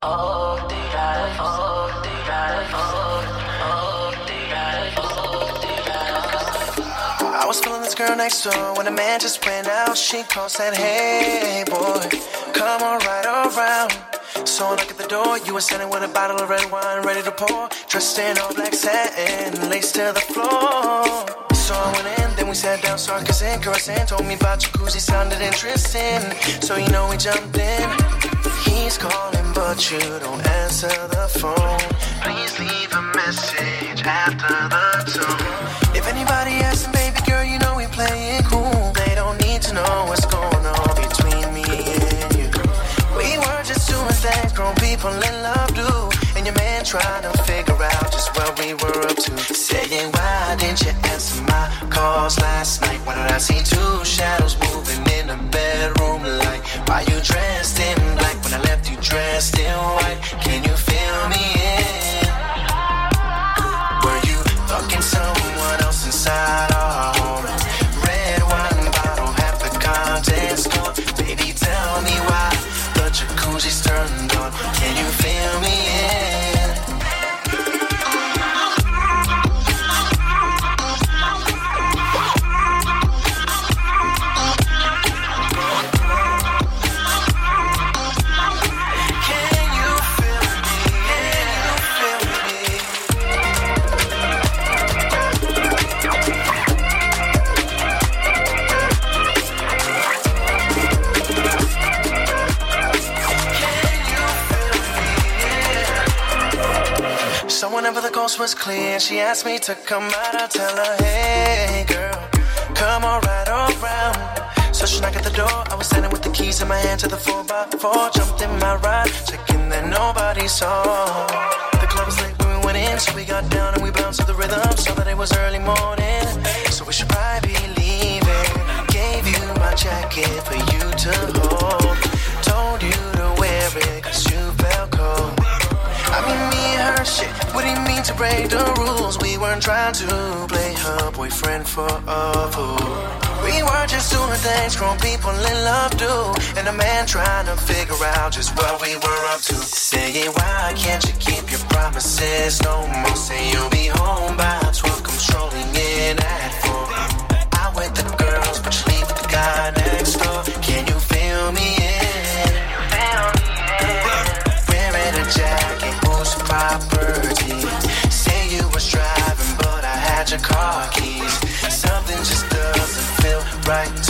I was feeling this girl next door when a man just went out. She called, said, Hey boy, come on right around. So I knock at the door, you were standing with a bottle of red wine ready to pour. Dressed in all black satin, laced to the floor. So I went in, then we sat down, started kissing, caressing. Told me about jacuzzi, sounded interesting. So you know we jumped in. He's calling, but you don't answer the phone. Please leave a message after the tone. If anybody asks baby girl, you know we play it cool. They don't need to know what's going on between me and you. We were just doing things grown people in love do. And your man trying to figure out just what we were up to. Saying, why didn't you answer my calls last night? Why did I see two in white? Can you So whenever the coast was clear, she asked me to come out. I tell her, hey girl, come on right around. So she knocked at the door. I was standing with the keys in my hand to the 4x4. Jumped in my ride, checking that nobody saw. The club was late when we went in, so we got down and we bounced to the rhythm. Saw that it was early morning, so we should probably be leaving. Gave you my jacket for you rules? We weren't trying to play her boyfriend for a fool. We were just doing things grown people in love do. And a man trying to figure out just what we were up to. Saying, why can't you keep your promises no more? Say you'll be home right.